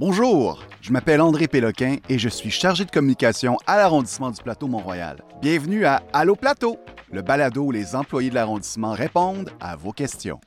Bonjour, je m'appelle André Péloquin et je suis chargé de communication à l'arrondissement du plateau Mont-Royal. Bienvenue à Allo Plateau, le balado où les employés de l'arrondissement répondent à vos questions.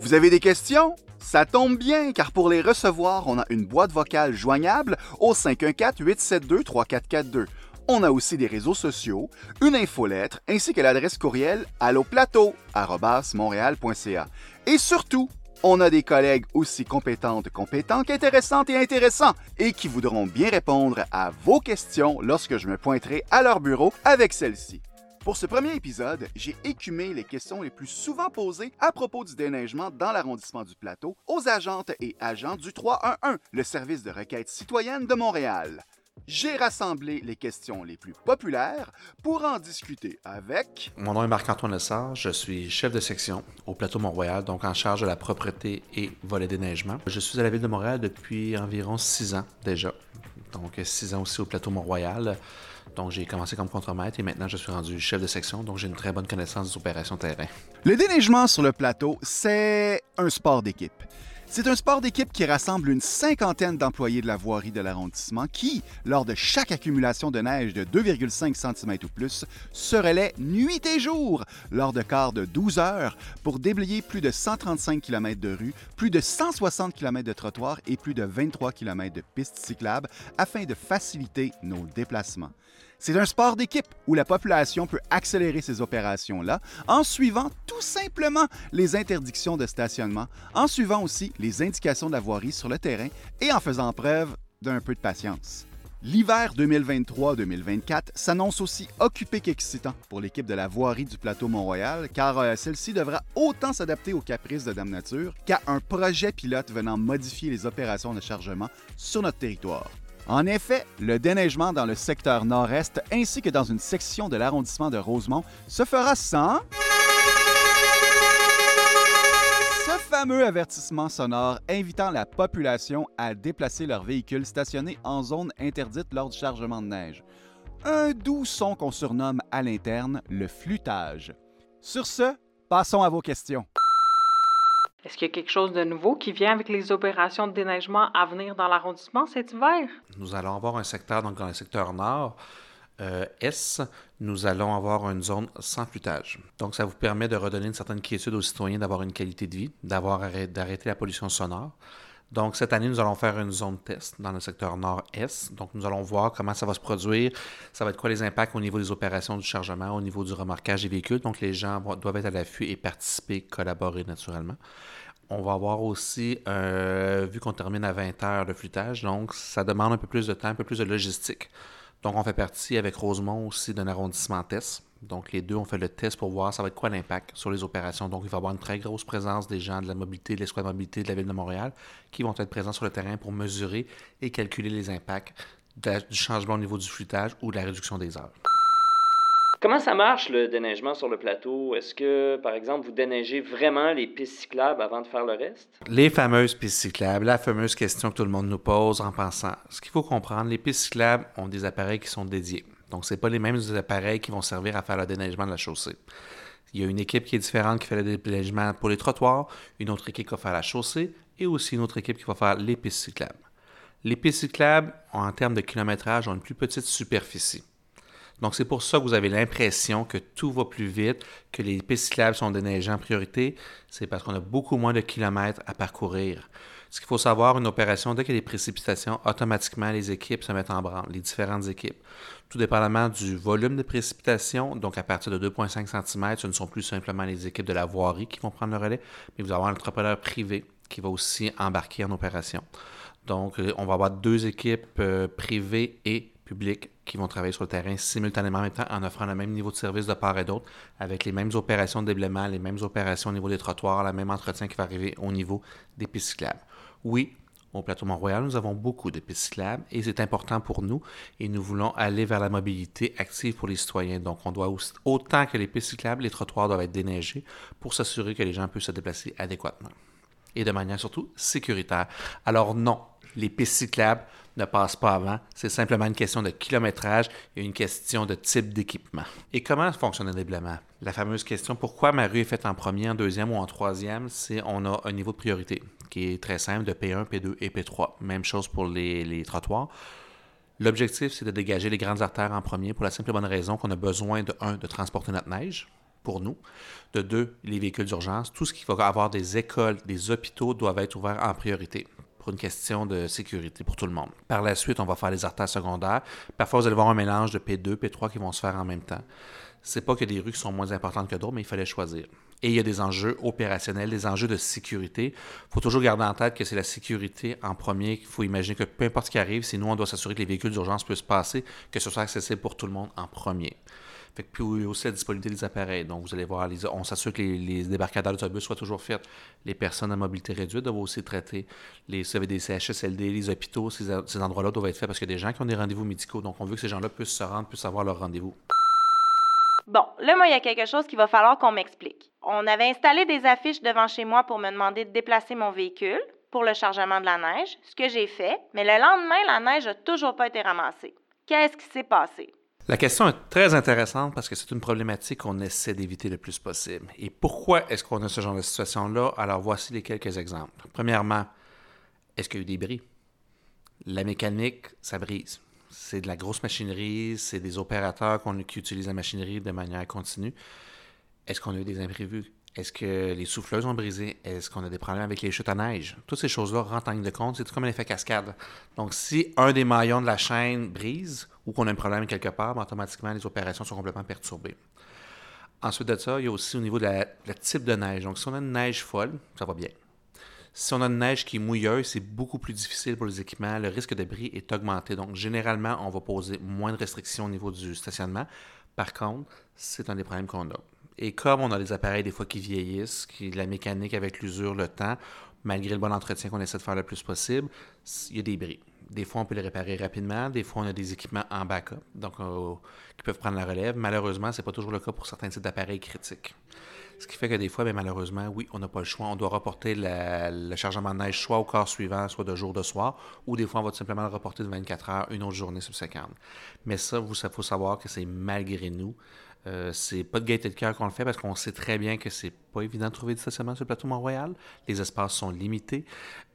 Vous avez des questions? Ça tombe bien, car pour les recevoir, on a une boîte vocale joignable au 514-872-3442. On a aussi des réseaux sociaux, une infolettre, ainsi que l'adresse courriel alloplateau.montréal.ca. Et surtout, on a des collègues aussi compétentes, compétents qu'intéressantes et intéressants, et qui voudront bien répondre à vos questions lorsque je me pointerai à leur bureau avec celle-ci. Pour ce premier épisode, j'ai écumé les questions les plus souvent posées à propos du déneigement dans l'arrondissement du Plateau aux agentes et agents du 311, le service de requête citoyenne de Montréal. J'ai rassemblé les questions les plus populaires pour en discuter avec... Mon nom est Marc-Antoine Lessard, je suis chef de section au Plateau Mont-Royal, donc en charge de la propreté et volet déneigement. Je suis à la ville de Montréal depuis environ six ans déjà, donc six ans aussi au Plateau Mont-Royal. Donc, j'ai commencé comme contremaître et maintenant, je suis rendu chef de section. Donc, j'ai une très bonne connaissance des opérations terrain. Le déneigement sur le plateau, c'est un sport d'équipe. C'est un sport d'équipe qui rassemble une cinquantaine d'employés de la voirie de l'arrondissement qui, lors de chaque accumulation de neige de 2,5 cm ou plus, se relaient nuit et jour lors de quarts de 12 heures pour déblayer plus de 135 km de rues, plus de 160 km de trottoirs et plus de 23 km de pistes cyclables afin de faciliter nos déplacements. C'est un sport d'équipe où la population peut accélérer ces opérations-là en suivant tout simplement les interdictions de stationnement, en suivant aussi les indications de la voirie sur le terrain et en faisant preuve d'un peu de patience. L'hiver 2023-2024 s'annonce aussi occupé qu'excitant pour l'équipe de la voirie du plateau Mont-Royal, car euh, celle-ci devra autant s'adapter aux caprices de Dame Nature qu'à un projet pilote venant modifier les opérations de chargement sur notre territoire. En effet, le déneigement dans le secteur nord-est ainsi que dans une section de l'arrondissement de Rosemont se fera sans ce fameux avertissement sonore invitant la population à déplacer leurs véhicules stationnés en zone interdite lors du chargement de neige. Un doux son qu'on surnomme à l'interne le flûtage. Sur ce, passons à vos questions. Est-ce qu'il y a quelque chose de nouveau qui vient avec les opérations de déneigement à venir dans l'arrondissement cet hiver? Nous allons avoir un secteur, donc dans le secteur nord, euh, S, nous allons avoir une zone sans flûtage. Donc, ça vous permet de redonner une certaine quiétude aux citoyens, d'avoir une qualité de vie, d'avoir d'arrêter la pollution sonore. Donc, cette année, nous allons faire une zone test dans le secteur nord-est. Donc, nous allons voir comment ça va se produire. Ça va être quoi les impacts au niveau des opérations du chargement, au niveau du remorquage des véhicules. Donc, les gens doivent être à l'affût et participer, collaborer naturellement. On va avoir aussi, euh, vu qu'on termine à 20 heures de flûtage, donc ça demande un peu plus de temps, un peu plus de logistique. Donc, on fait partie avec Rosemont aussi d'un arrondissement test. Donc, les deux, on fait le test pour voir ça va être quoi l'impact sur les opérations. Donc, il va y avoir une très grosse présence des gens de la mobilité, de l'escouade mobilité de la ville de Montréal qui vont être présents sur le terrain pour mesurer et calculer les impacts du changement au niveau du flûtage ou de la réduction des heures. Comment ça marche le déneigement sur le plateau? Est-ce que, par exemple, vous déneigez vraiment les pistes cyclables avant de faire le reste? Les fameuses pistes cyclables, la fameuse question que tout le monde nous pose en pensant. Ce qu'il faut comprendre, les pistes cyclables ont des appareils qui sont dédiés. Donc, ce pas les mêmes appareils qui vont servir à faire le déneigement de la chaussée. Il y a une équipe qui est différente qui fait le déneigement pour les trottoirs, une autre équipe qui va faire la chaussée et aussi une autre équipe qui va faire les pistes cyclables. Les pistes en termes de kilométrage, ont une plus petite superficie. Donc, c'est pour ça que vous avez l'impression que tout va plus vite, que les pistes cyclables sont déneigées en priorité. C'est parce qu'on a beaucoup moins de kilomètres à parcourir. Ce qu'il faut savoir, une opération, dès qu'il y a des précipitations, automatiquement, les équipes se mettent en branle, les différentes équipes. Tout dépendamment du volume de précipitation, donc à partir de 2,5 cm, ce ne sont plus simplement les équipes de la voirie qui vont prendre le relais, mais vous allez avoir un entrepreneur privé qui va aussi embarquer en opération. Donc, euh, on va avoir deux équipes euh, privées et publiques qui vont travailler sur le terrain simultanément en même temps en offrant le même niveau de service de part et d'autre, avec les mêmes opérations de déblaiement, les mêmes opérations au niveau des trottoirs, le même entretien qui va arriver au niveau des pistes cyclables. Oui, au plateau Mont-Royal, nous avons beaucoup de pistes cyclables et c'est important pour nous et nous voulons aller vers la mobilité active pour les citoyens. Donc, on doit autant que les pistes cyclables, les trottoirs doivent être déneigés pour s'assurer que les gens puissent se déplacer adéquatement et de manière surtout sécuritaire. Alors non, Les pistes cyclables ne passent pas avant. C'est simplement une question de kilométrage et une question de type d'équipement. Et comment fonctionne le déblaiement? La fameuse question pourquoi ma rue est faite en premier, en deuxième ou en troisième, c'est on a un niveau de priorité qui est très simple de P1, P2 et P3. Même chose pour les, trottoirs. L'objectif, c'est de dégager les grandes artères en premier pour la simple et bonne raison qu'on a besoin de, un, de transporter notre neige pour nous. De deux, les véhicules d'urgence. Tout ce qui va avoir des écoles, des hôpitaux doivent être ouverts en priorité une question de sécurité pour tout le monde. Par la suite, on va faire les artères secondaires. Parfois, vous allez voir un mélange de P2, P3 qui vont se faire en même temps. C'est pas que des rues qui sont moins importantes que d'autres, mais il fallait choisir. Et il y a des enjeux opérationnels, des enjeux de sécurité. Il faut toujours garder en tête que c'est la sécurité en premier. Il faut imaginer que peu importe ce qui arrive, si nous, on doit s'assurer que les véhicules d'urgence puissent passer, que ce soit accessible pour tout le monde en premier. Fait que, puis aussi la disponibilité des appareils. Donc, vous allez voir, on s'assure que les, débarcadères d'autobus soient toujours faits. Les personnes à mobilité réduite doivent aussi traiter. Les, des CHSLD, les hôpitaux, ces, ces endroits-là doivent être faits parce qu'il y a des gens qui ont des rendez-vous médicaux. Donc, on veut que ces gens-là puissent se rendre, puissent avoir leur rendez-vous. Bon, là, moi, il y a quelque chose qu'il va falloir qu'on m'explique. On avait installé des affiches devant chez moi pour me demander de déplacer mon véhicule pour le chargement de la neige, ce que j'ai fait, mais le lendemain, la neige n'a toujours pas été ramassée. Qu'est-ce qui s'est passé? La question est très intéressante parce que c'est une problématique qu'on essaie d'éviter le plus possible. Et pourquoi est-ce qu'on a ce genre de situation-là? Alors voici les quelques exemples. Premièrement, est-ce qu'il y a eu des bris? La mécanique, ça brise c'est de la grosse machinerie, c'est des opérateurs qui utilisent la machinerie de manière continue. Est-ce qu'on a eu des imprévus? Est-ce que les souffleuses ont brisé? Est-ce qu'on a des problèmes avec les chutes à neige? Toutes ces choses-là rentrent en ligne de compte. C'est comme un effet cascade. Donc, si un des maillons de la chaîne brise ou qu'on a un problème quelque part, ben, automatiquement, les opérations sont complètement perturbées. Ensuite de ça, il y a aussi au niveau de la, type de neige. Donc, si on a une neige folle, ça va bien. Si on a une neige qui est mouilleuse, c'est beaucoup plus difficile pour les équipements. Le risque de bris est augmenté. Donc, généralement, on va poser moins de restrictions au niveau du stationnement. Par contre, c'est un des problèmes qu'on a. Et comme on a des appareils des fois qui vieillissent, qui la mécanique avec l'usure, le temps, malgré le bon entretien qu'on essaie de faire le plus possible, il y a des bris. Des fois, on peut les réparer rapidement. Des fois, on a des équipements en backup, donc euh, qui peuvent prendre la relève. Malheureusement, ce n'est pas toujours le cas pour certains types d'appareils critiques. Ce qui fait que des fois, bien, malheureusement, oui, on n'a pas le choix. On doit reporter le chargement de neige soit au corps suivant, soit de jour de soir, ou des fois, on va tout simplement le reporter de 24 heures, une autre journée subséquente. Mais ça, il faut savoir que c'est malgré nous. Euh, c'est pas de gaieté de cœur qu'on le fait parce qu'on sait très bien que c'est pas évident de trouver du stationnement sur le plateau Mont-Royal. Les espaces sont limités.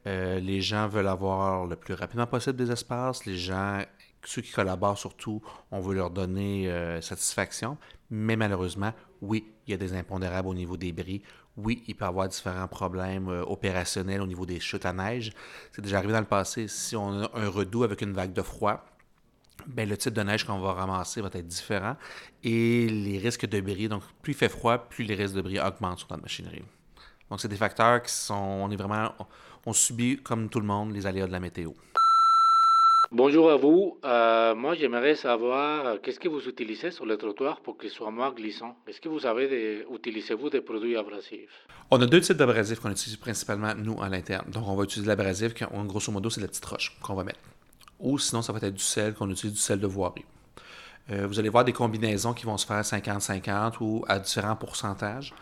Euh, les gens veulent avoir le plus rapidement possible des espaces. Les gens, ceux qui collaborent surtout, on veut leur donner euh, satisfaction. Mais malheureusement, oui, il y a des impondérables au niveau des bris. Oui, il peut y avoir différents problèmes opérationnels au niveau des chutes à neige. C'est déjà arrivé dans le passé. Si on a un redout avec une vague de froid, ben, le type de neige qu'on va ramasser va être différent et les risques de bris, donc plus il fait froid, plus les risques de bris augmentent sur notre machinerie. Donc, c'est des facteurs qui sont, on est vraiment, on subit comme tout le monde les aléas de la météo. Bonjour à vous. Euh, moi, j'aimerais savoir euh, qu'est-ce que vous utilisez sur le trottoir pour qu'il soit moins glissant? Est-ce que vous avez des, utilisez-vous des produits abrasifs? On a deux types d'abrasifs qu'on utilise principalement nous à l'interne. Donc, on va utiliser l'abrasif, qui, grosso modo, c'est la petite roche qu'on va mettre. Ou sinon, ça va être du sel, qu'on utilise du sel de voirie. Euh, vous allez voir des combinaisons qui vont se faire 50-50 ou à différents pourcentages.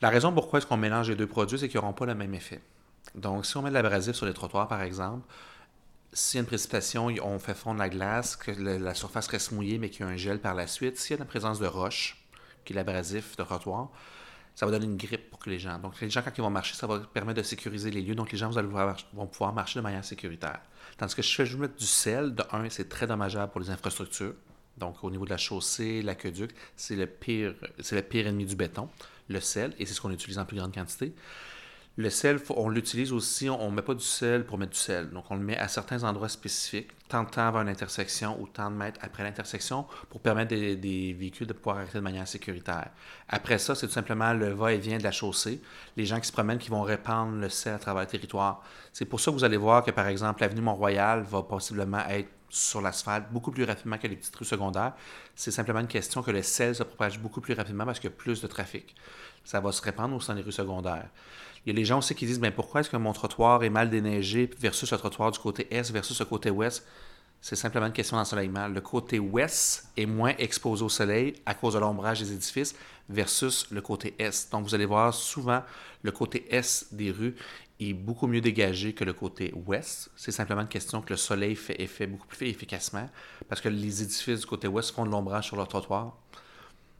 La raison pourquoi est-ce qu'on mélange les deux produits, c'est qu'ils n'auront pas le même effet. Donc, si on met de l'abrasif sur les trottoirs, par exemple, s'il y a une précipitation, on fait fondre la glace, que la surface reste mouillée, mais qu'il y a un gel par la suite. S'il y a la présence de roche, qui est l'abrasif de trottoir, ça va donner une grippe pour les gens. Donc, les gens, quand ils vont marcher, ça va permettre de sécuriser les lieux. Donc, les gens vont pouvoir marcher de manière sécuritaire. Tandis que je fais juste mettre du sel, de un, c'est très dommageable pour les infrastructures. Donc, au niveau de la chaussée, l'aqueduc, c'est le pire, c'est le pire ennemi du béton, le sel, et c'est ce qu'on utilise en plus grande quantité. Le sel, on l'utilise aussi, on ne met pas du sel pour mettre du sel. Donc, on le met à certains endroits spécifiques, tant de temps avant l'intersection ou tant de mètres après l'intersection pour permettre des, véhicules de pouvoir arrêter de manière sécuritaire. Après ça, c'est tout simplement le va-et-vient de la chaussée. Les gens qui se promènent qui vont répandre le sel à travers le territoire. C'est pour ça que vous allez voir que, par exemple, l'avenue Mont-Royal va possiblement être sur l'asphalte beaucoup plus rapidement que les petites rues secondaires. C'est simplement une question que le sel se propage beaucoup plus rapidement parce qu'il y a plus de trafic. Ça va se répandre au sein des rues secondaires. Il y a les gens aussi qui disent ben, pourquoi est-ce que mon trottoir est mal déneigé versus le trottoir du côté est versus le côté ouest? C'est simplement une question d'ensoleillement. Le côté ouest est moins exposé au soleil à cause de l'ombrage des édifices versus le côté est. Donc vous allez voir souvent le côté est des rues est beaucoup mieux dégagé que le côté ouest. C'est simplement une question que le soleil fait effet beaucoup plus efficacement parce que les édifices du côté ouest font de l'ombrage sur leur trottoir.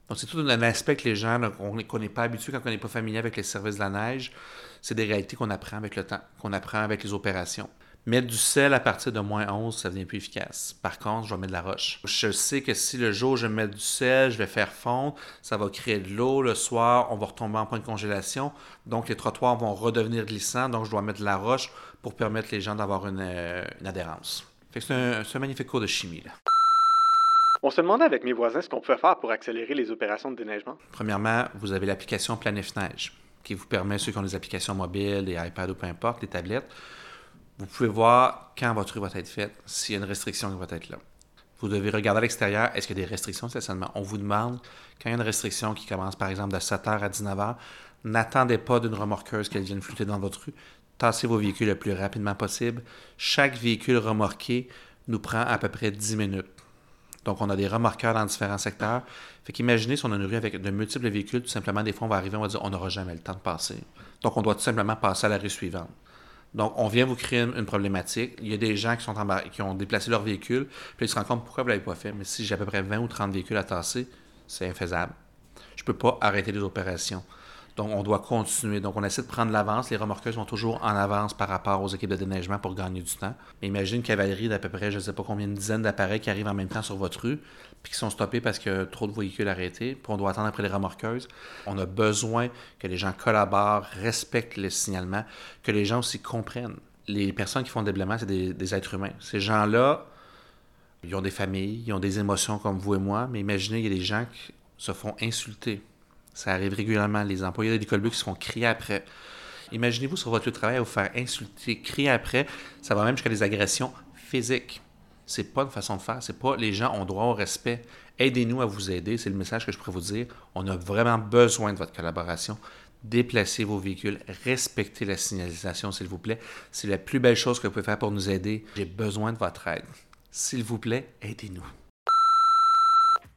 Donc, c'est tout un aspect que les gens, qu'on n'est pas habitué quand on n'est pas familier avec les services de la neige, c'est des réalités qu'on apprend avec le temps, qu'on apprend avec les opérations. Mettre du sel à partir de moins 11, ça devient plus efficace. Par contre, je vais mettre de la roche. Je sais que si le jour je vais mettre du sel, je vais faire fondre, ça va créer de l'eau. Le soir, on va retomber en point de congélation. Donc, les trottoirs vont redevenir glissants. Donc, je dois mettre de la roche pour permettre les gens d'avoir une, euh, adhérence. c'est un, un, magnifique cours de chimie. Là. On se demandait avec mes voisins ce qu'on pouvait faire pour accélérer les opérations de déneigement. Premièrement, vous avez l'application Planif Neige qui vous permet, ceux qui ont des applications mobiles, les iPads ou peu importe, les tablettes, vous pouvez voir quand votre rue va être faite, s'il y a une restriction qui va être là. Vous devez regarder à l'extérieur, est-ce qu'il y a des restrictions stationnement? On vous demande, quand il y a une restriction qui commence par exemple de 7h à 19h, n'attendez pas d'une remorqueuse qu'elle vienne flotter dans votre rue. Tassez vos véhicules le plus rapidement possible. Chaque véhicule remorqué nous prend à peu près 10 minutes. Donc, on a des remorqueurs dans différents secteurs. Fait qu'imaginez si on a une rue avec de multiples véhicules, tout simplement, des fois, on va arriver, on va dire, on n'aura jamais le temps de passer. Donc, on doit tout simplement passer à la rue suivante. Donc, on vient vous créer une, problématique. Il y a des gens qui, qui ont déplacé leur véhicule, puis ils se rendent compte pourquoi vous ne l'avez pas fait. Mais si j'ai à peu près 20 ou 30 véhicules à tasser, c'est infaisable. Je ne peux pas arrêter les opérations. Donc, on doit continuer. Donc, on essaie de prendre l'avance. Les remorqueuses sont toujours en avance par rapport aux équipes de déneigement pour gagner du temps. Mais imagine une cavalerie d'à peu près, je ne sais pas combien de dizaines d'appareils qui arrivent en même temps sur votre rue, puis qui sont stoppés parce que trop de véhicules arrêtés, puis on doit attendre après les remorqueuses. On a besoin que les gens collaborent, respectent les signalements, que les gens aussi comprennent. Les personnes qui font le déblaiement, c'est des, des êtres humains. Ces gens-là, ils ont des familles, ils ont des émotions comme vous et moi, mais imaginez, il y a des gens qui se font insulter ça arrive régulièrement. Les employés de l'école qui se font crier après. Imaginez-vous sur votre lieu de travail vous faire insulter, crier après. Ça va même jusqu'à des agressions physiques. C'est pas une façon de faire. C'est pas les gens ont droit au respect. Aidez-nous à vous aider. C'est le message que je pourrais vous dire. On a vraiment besoin de votre collaboration. Déplacez vos véhicules, respectez la signalisation, s'il vous plaît. C'est la plus belle chose que vous pouvez faire pour nous aider. J'ai besoin de votre aide. S'il vous plaît, aidez-nous.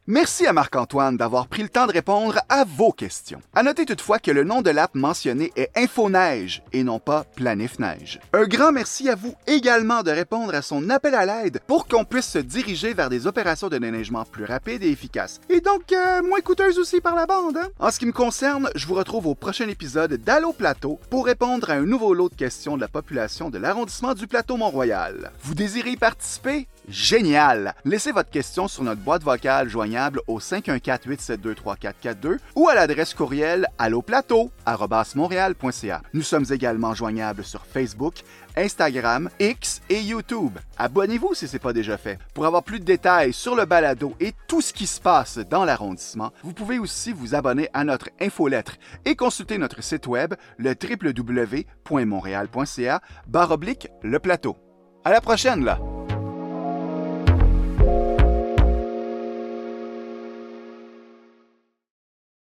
Merci à Marc-Antoine d'avoir pris le temps de répondre à vos questions. À noter toutefois que le nom de l'app mentionné est InfoNeige et non pas Planif Neige. Un grand merci à vous également de répondre à son appel à l'aide pour qu'on puisse se diriger vers des opérations de déneigement plus rapides et efficaces. Et donc euh, moins coûteuses aussi par la bande. Hein? En ce qui me concerne, je vous retrouve au prochain épisode d'Allo Plateau pour répondre à un nouveau lot de questions de la population de l'arrondissement du Plateau Mont-Royal. Vous désirez y participer? Génial! Laissez votre question sur notre boîte vocale joignable au 514-872-3442 ou à l'adresse courriel alloplateau.montréal.ca. Nous sommes également joignables sur Facebook, Instagram, X et YouTube. Abonnez-vous si ce n'est pas déjà fait. Pour avoir plus de détails sur le balado et tout ce qui se passe dans l'arrondissement, vous pouvez aussi vous abonner à notre infolettre et consulter notre site web le www.montréal.ca le plateau. À la prochaine!